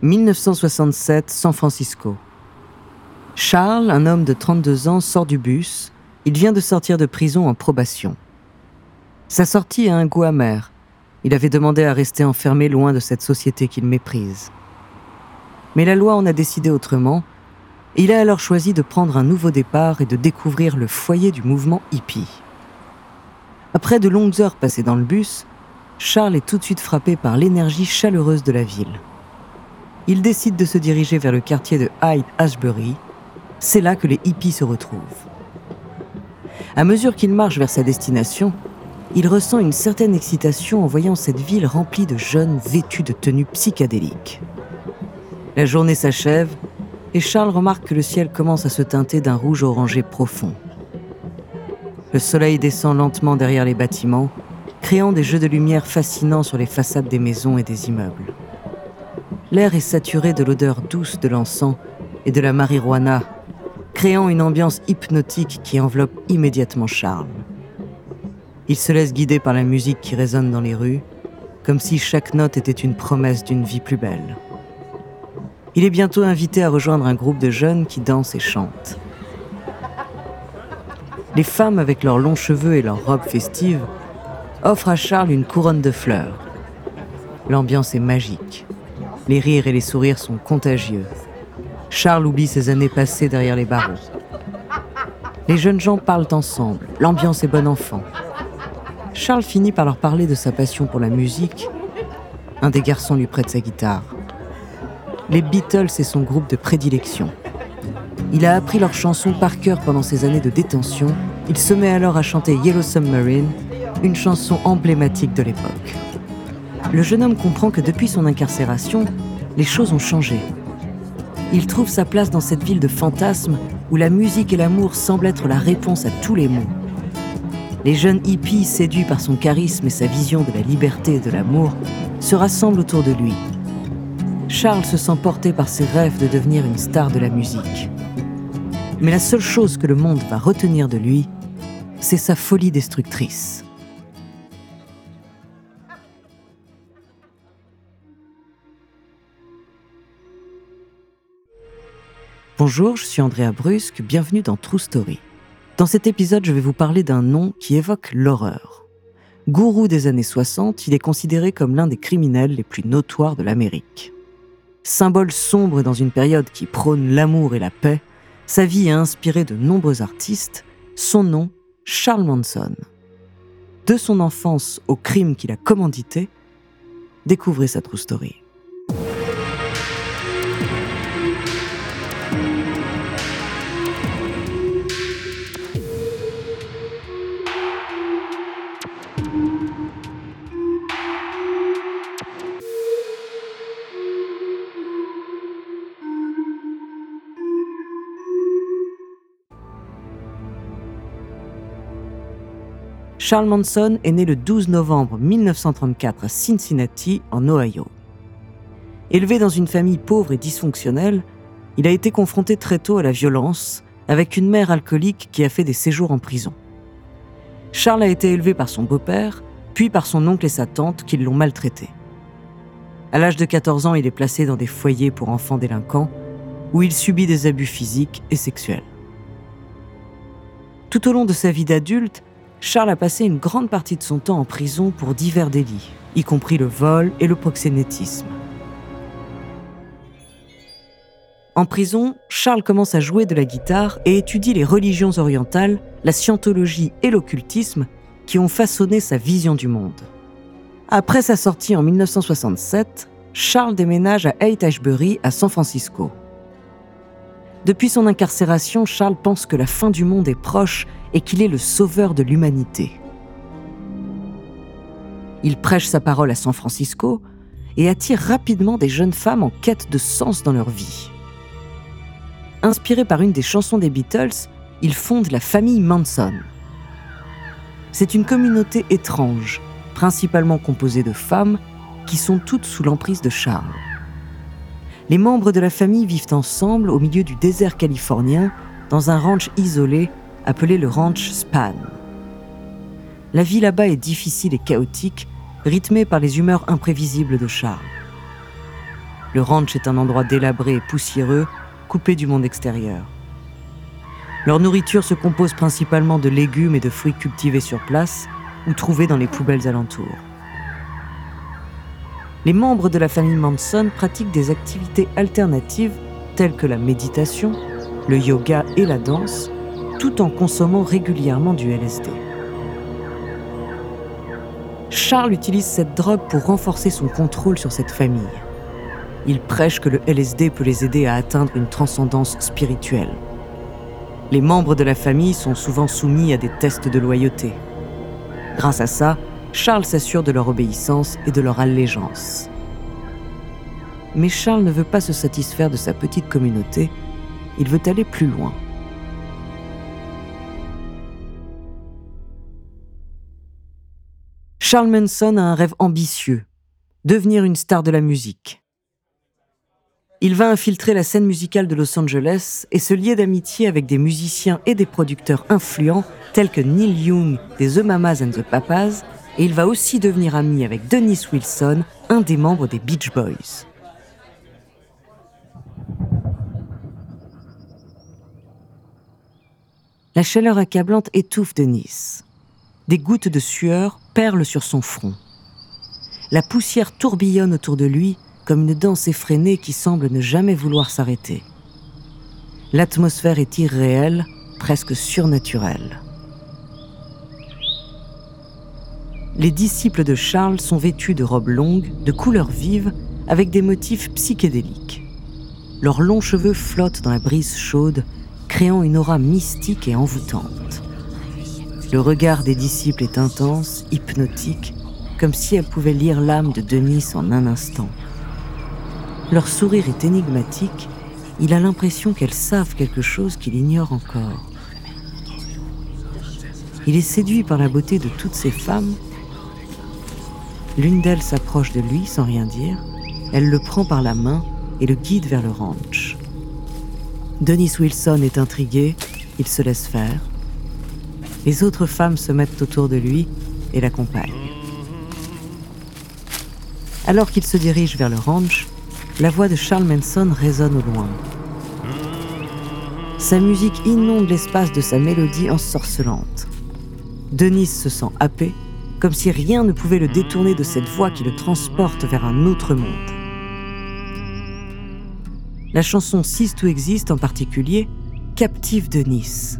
1967, San Francisco. Charles, un homme de 32 ans, sort du bus. Il vient de sortir de prison en probation. Sa sortie a un goût amer. Il avait demandé à rester enfermé loin de cette société qu'il méprise. Mais la loi en a décidé autrement. Il a alors choisi de prendre un nouveau départ et de découvrir le foyer du mouvement hippie. Après de longues heures passées dans le bus, Charles est tout de suite frappé par l'énergie chaleureuse de la ville. Il décide de se diriger vers le quartier de Hyde Ashbury. C'est là que les hippies se retrouvent. À mesure qu'il marche vers sa destination, il ressent une certaine excitation en voyant cette ville remplie de jeunes vêtus de tenues psychédéliques. La journée s'achève et Charles remarque que le ciel commence à se teinter d'un rouge orangé profond. Le soleil descend lentement derrière les bâtiments, créant des jeux de lumière fascinants sur les façades des maisons et des immeubles. L'air est saturé de l'odeur douce de l'encens et de la marijuana, créant une ambiance hypnotique qui enveloppe immédiatement Charles. Il se laisse guider par la musique qui résonne dans les rues, comme si chaque note était une promesse d'une vie plus belle. Il est bientôt invité à rejoindre un groupe de jeunes qui dansent et chantent. Les femmes, avec leurs longs cheveux et leurs robes festives, offrent à Charles une couronne de fleurs. L'ambiance est magique. Les rires et les sourires sont contagieux. Charles oublie ses années passées derrière les barreaux. Les jeunes gens parlent ensemble. L'ambiance est bon enfant. Charles finit par leur parler de sa passion pour la musique. Un des garçons lui prête sa guitare. Les Beatles est son groupe de prédilection. Il a appris leurs chansons par cœur pendant ses années de détention. Il se met alors à chanter Yellow Submarine, une chanson emblématique de l'époque. Le jeune homme comprend que depuis son incarcération, les choses ont changé. Il trouve sa place dans cette ville de fantasmes où la musique et l'amour semblent être la réponse à tous les maux. Les jeunes hippies, séduits par son charisme et sa vision de la liberté et de l'amour, se rassemblent autour de lui. Charles se sent porté par ses rêves de devenir une star de la musique. Mais la seule chose que le monde va retenir de lui, c'est sa folie destructrice. Bonjour, je suis Andrea Brusque, bienvenue dans True Story. Dans cet épisode, je vais vous parler d'un nom qui évoque l'horreur. Gourou des années 60, il est considéré comme l'un des criminels les plus notoires de l'Amérique. Symbole sombre dans une période qui prône l'amour et la paix, sa vie a inspiré de nombreux artistes, son nom, Charles Manson. De son enfance au crime qu'il a commandité, découvrez sa true story. Charles Manson est né le 12 novembre 1934 à Cincinnati, en Ohio. Élevé dans une famille pauvre et dysfonctionnelle, il a été confronté très tôt à la violence, avec une mère alcoolique qui a fait des séjours en prison. Charles a été élevé par son beau-père, puis par son oncle et sa tante qui l'ont maltraité. À l'âge de 14 ans, il est placé dans des foyers pour enfants délinquants, où il subit des abus physiques et sexuels. Tout au long de sa vie d'adulte, Charles a passé une grande partie de son temps en prison pour divers délits, y compris le vol et le proxénétisme. En prison, Charles commence à jouer de la guitare et étudie les religions orientales, la scientologie et l'occultisme qui ont façonné sa vision du monde. Après sa sortie en 1967, Charles déménage à Haight Ashbury à San Francisco. Depuis son incarcération, Charles pense que la fin du monde est proche et qu'il est le sauveur de l'humanité. Il prêche sa parole à San Francisco et attire rapidement des jeunes femmes en quête de sens dans leur vie. Inspiré par une des chansons des Beatles, il fonde la famille Manson. C'est une communauté étrange, principalement composée de femmes, qui sont toutes sous l'emprise de Charles. Les membres de la famille vivent ensemble au milieu du désert californien, dans un ranch isolé appelé le ranch Span. La vie là-bas est difficile et chaotique, rythmée par les humeurs imprévisibles de Charles. Le ranch est un endroit délabré et poussiéreux, coupé du monde extérieur. Leur nourriture se compose principalement de légumes et de fruits cultivés sur place ou trouvés dans les poubelles alentours. Les membres de la famille Manson pratiquent des activités alternatives telles que la méditation, le yoga et la danse, tout en consommant régulièrement du LSD. Charles utilise cette drogue pour renforcer son contrôle sur cette famille. Il prêche que le LSD peut les aider à atteindre une transcendance spirituelle. Les membres de la famille sont souvent soumis à des tests de loyauté. Grâce à ça, Charles s'assure de leur obéissance et de leur allégeance. Mais Charles ne veut pas se satisfaire de sa petite communauté, il veut aller plus loin. Charles Manson a un rêve ambitieux, devenir une star de la musique. Il va infiltrer la scène musicale de Los Angeles et se lier d'amitié avec des musiciens et des producteurs influents tels que Neil Young des The Mamas and the Papas, et il va aussi devenir ami avec Dennis Wilson, un des membres des Beach Boys. La chaleur accablante étouffe Dennis. Des gouttes de sueur perlent sur son front. La poussière tourbillonne autour de lui comme une danse effrénée qui semble ne jamais vouloir s'arrêter. L'atmosphère est irréelle, presque surnaturelle. Les disciples de Charles sont vêtus de robes longues, de couleurs vives, avec des motifs psychédéliques. Leurs longs cheveux flottent dans la brise chaude, créant une aura mystique et envoûtante. Le regard des disciples est intense, hypnotique, comme si elle pouvait lire l'âme de Denis en un instant. Leur sourire est énigmatique. Il a l'impression qu'elles savent quelque chose qu'il ignore encore. Il est séduit par la beauté de toutes ces femmes. L'une d'elles s'approche de lui sans rien dire. Elle le prend par la main et le guide vers le ranch. Denis Wilson est intrigué, il se laisse faire. Les autres femmes se mettent autour de lui et l'accompagnent. Alors qu'il se dirige vers le ranch, la voix de Charles Manson résonne au loin. Sa musique inonde l'espace de sa mélodie ensorcelante. Denis se sent happé, comme si rien ne pouvait le détourner de cette voix qui le transporte vers un autre monde. La chanson Cease to Exist en particulier captive Denis,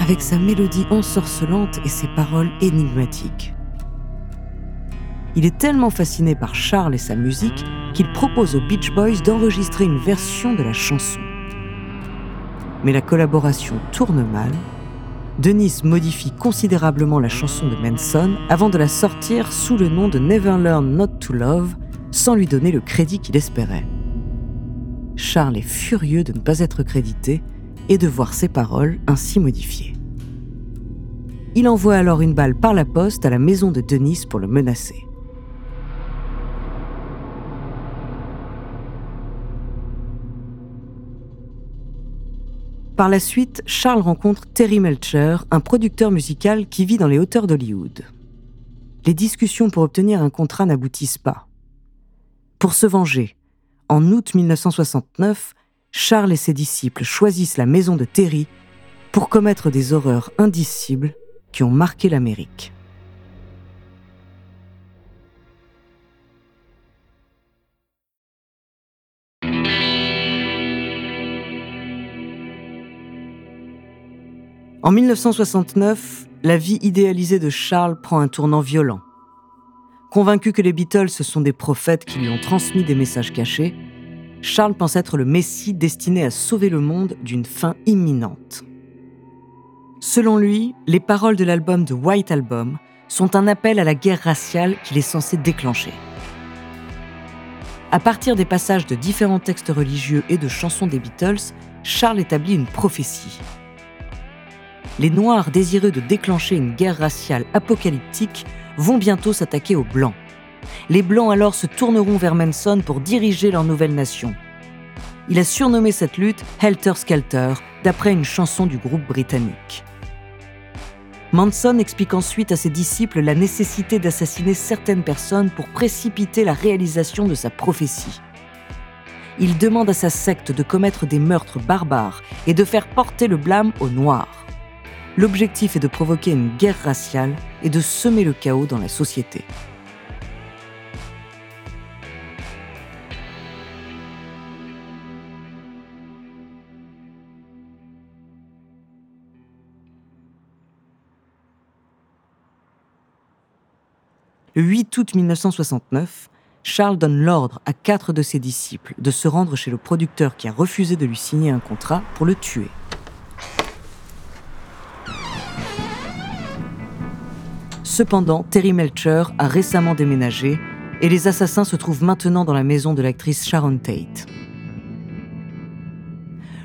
avec sa mélodie ensorcelante et ses paroles énigmatiques. Il est tellement fasciné par Charles et sa musique qu'il propose aux Beach Boys d'enregistrer une version de la chanson. Mais la collaboration tourne mal. Denis modifie considérablement la chanson de Manson avant de la sortir sous le nom de Never Learn Not to Love, sans lui donner le crédit qu'il espérait. Charles est furieux de ne pas être crédité et de voir ses paroles ainsi modifiées. Il envoie alors une balle par la poste à la maison de Denis pour le menacer. Par la suite, Charles rencontre Terry Melcher, un producteur musical qui vit dans les hauteurs d'Hollywood. Les discussions pour obtenir un contrat n'aboutissent pas. Pour se venger, en août 1969, Charles et ses disciples choisissent la maison de Terry pour commettre des horreurs indicibles qui ont marqué l'Amérique. En 1969, la vie idéalisée de Charles prend un tournant violent. Convaincu que les Beatles sont des prophètes qui lui ont transmis des messages cachés, Charles pense être le Messie destiné à sauver le monde d'une fin imminente. Selon lui, les paroles de l'album de White Album sont un appel à la guerre raciale qu'il est censé déclencher. À partir des passages de différents textes religieux et de chansons des Beatles, Charles établit une prophétie les Noirs désireux de déclencher une guerre raciale apocalyptique vont bientôt s'attaquer aux Blancs. Les Blancs alors se tourneront vers Manson pour diriger leur nouvelle nation. Il a surnommé cette lutte Helter Skelter, d'après une chanson du groupe britannique. Manson explique ensuite à ses disciples la nécessité d'assassiner certaines personnes pour précipiter la réalisation de sa prophétie. il demande à sa secte de commettre des meurtres barbares et de faire porter le blâme aux Noirs. L'objectif est de provoquer une guerre raciale et de semer le chaos dans la société. Le 8 août 1969, Charles donne l'ordre à quatre de ses disciples de se rendre chez le producteur qui a refusé de lui signer un contrat pour le tuer. Cependant, Terry Melcher a récemment déménagé et les assassins se trouvent maintenant dans la maison de l'actrice Sharon Tate.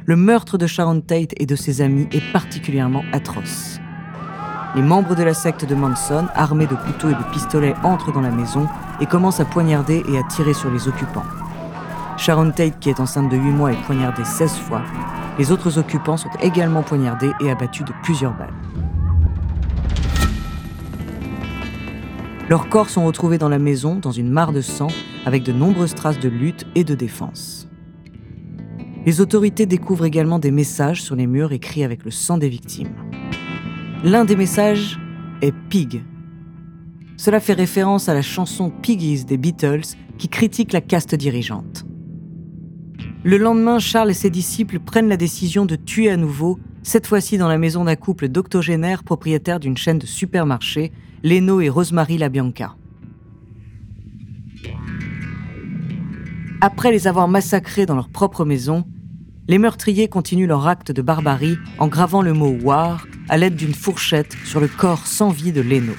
Le meurtre de Sharon Tate et de ses amis est particulièrement atroce. Les membres de la secte de Manson, armés de couteaux et de pistolets, entrent dans la maison et commencent à poignarder et à tirer sur les occupants. Sharon Tate, qui est enceinte de 8 mois, est poignardée 16 fois. Les autres occupants sont également poignardés et abattus de plusieurs balles. Leurs corps sont retrouvés dans la maison, dans une mare de sang, avec de nombreuses traces de lutte et de défense. Les autorités découvrent également des messages sur les murs écrits avec le sang des victimes. L'un des messages est Pig. Cela fait référence à la chanson Piggies des Beatles qui critique la caste dirigeante. Le lendemain, Charles et ses disciples prennent la décision de tuer à nouveau, cette fois-ci dans la maison d'un couple d'octogénaires propriétaires d'une chaîne de supermarchés, Leno et Rosemary LaBianca. Après les avoir massacrés dans leur propre maison, les meurtriers continuent leur acte de barbarie en gravant le mot War à l'aide d'une fourchette sur le corps sans vie de Leno.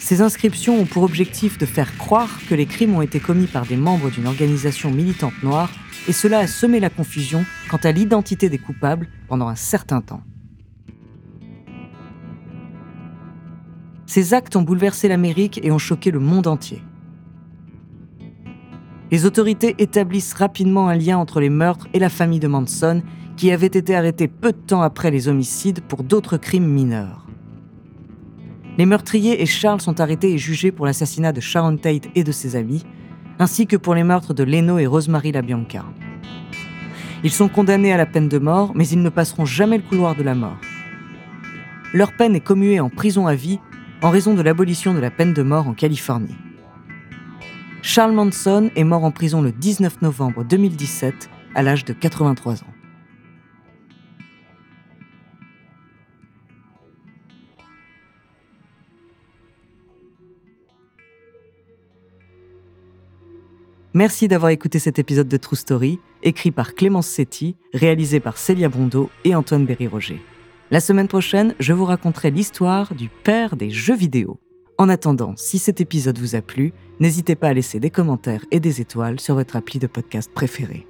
Ces inscriptions ont pour objectif de faire croire que les crimes ont été commis par des membres d'une organisation militante noire, et cela a semé la confusion quant à l'identité des coupables pendant un certain temps. Ces actes ont bouleversé l'Amérique et ont choqué le monde entier. Les autorités établissent rapidement un lien entre les meurtres et la famille de Manson, qui avait été arrêtée peu de temps après les homicides pour d'autres crimes mineurs. Les meurtriers et Charles sont arrêtés et jugés pour l'assassinat de Sharon Tate et de ses amis, ainsi que pour les meurtres de Leno et Rosemary LaBianca. Ils sont condamnés à la peine de mort, mais ils ne passeront jamais le couloir de la mort. Leur peine est commuée en prison à vie en raison de l'abolition de la peine de mort en Californie. Charles Manson est mort en prison le 19 novembre 2017 à l'âge de 83 ans. Merci d'avoir écouté cet épisode de True Story, écrit par Clémence Setti, réalisé par Célia Brondeau et Antoine Berry-Roger. La semaine prochaine, je vous raconterai l'histoire du père des jeux vidéo. En attendant, si cet épisode vous a plu, n'hésitez pas à laisser des commentaires et des étoiles sur votre appli de podcast préféré.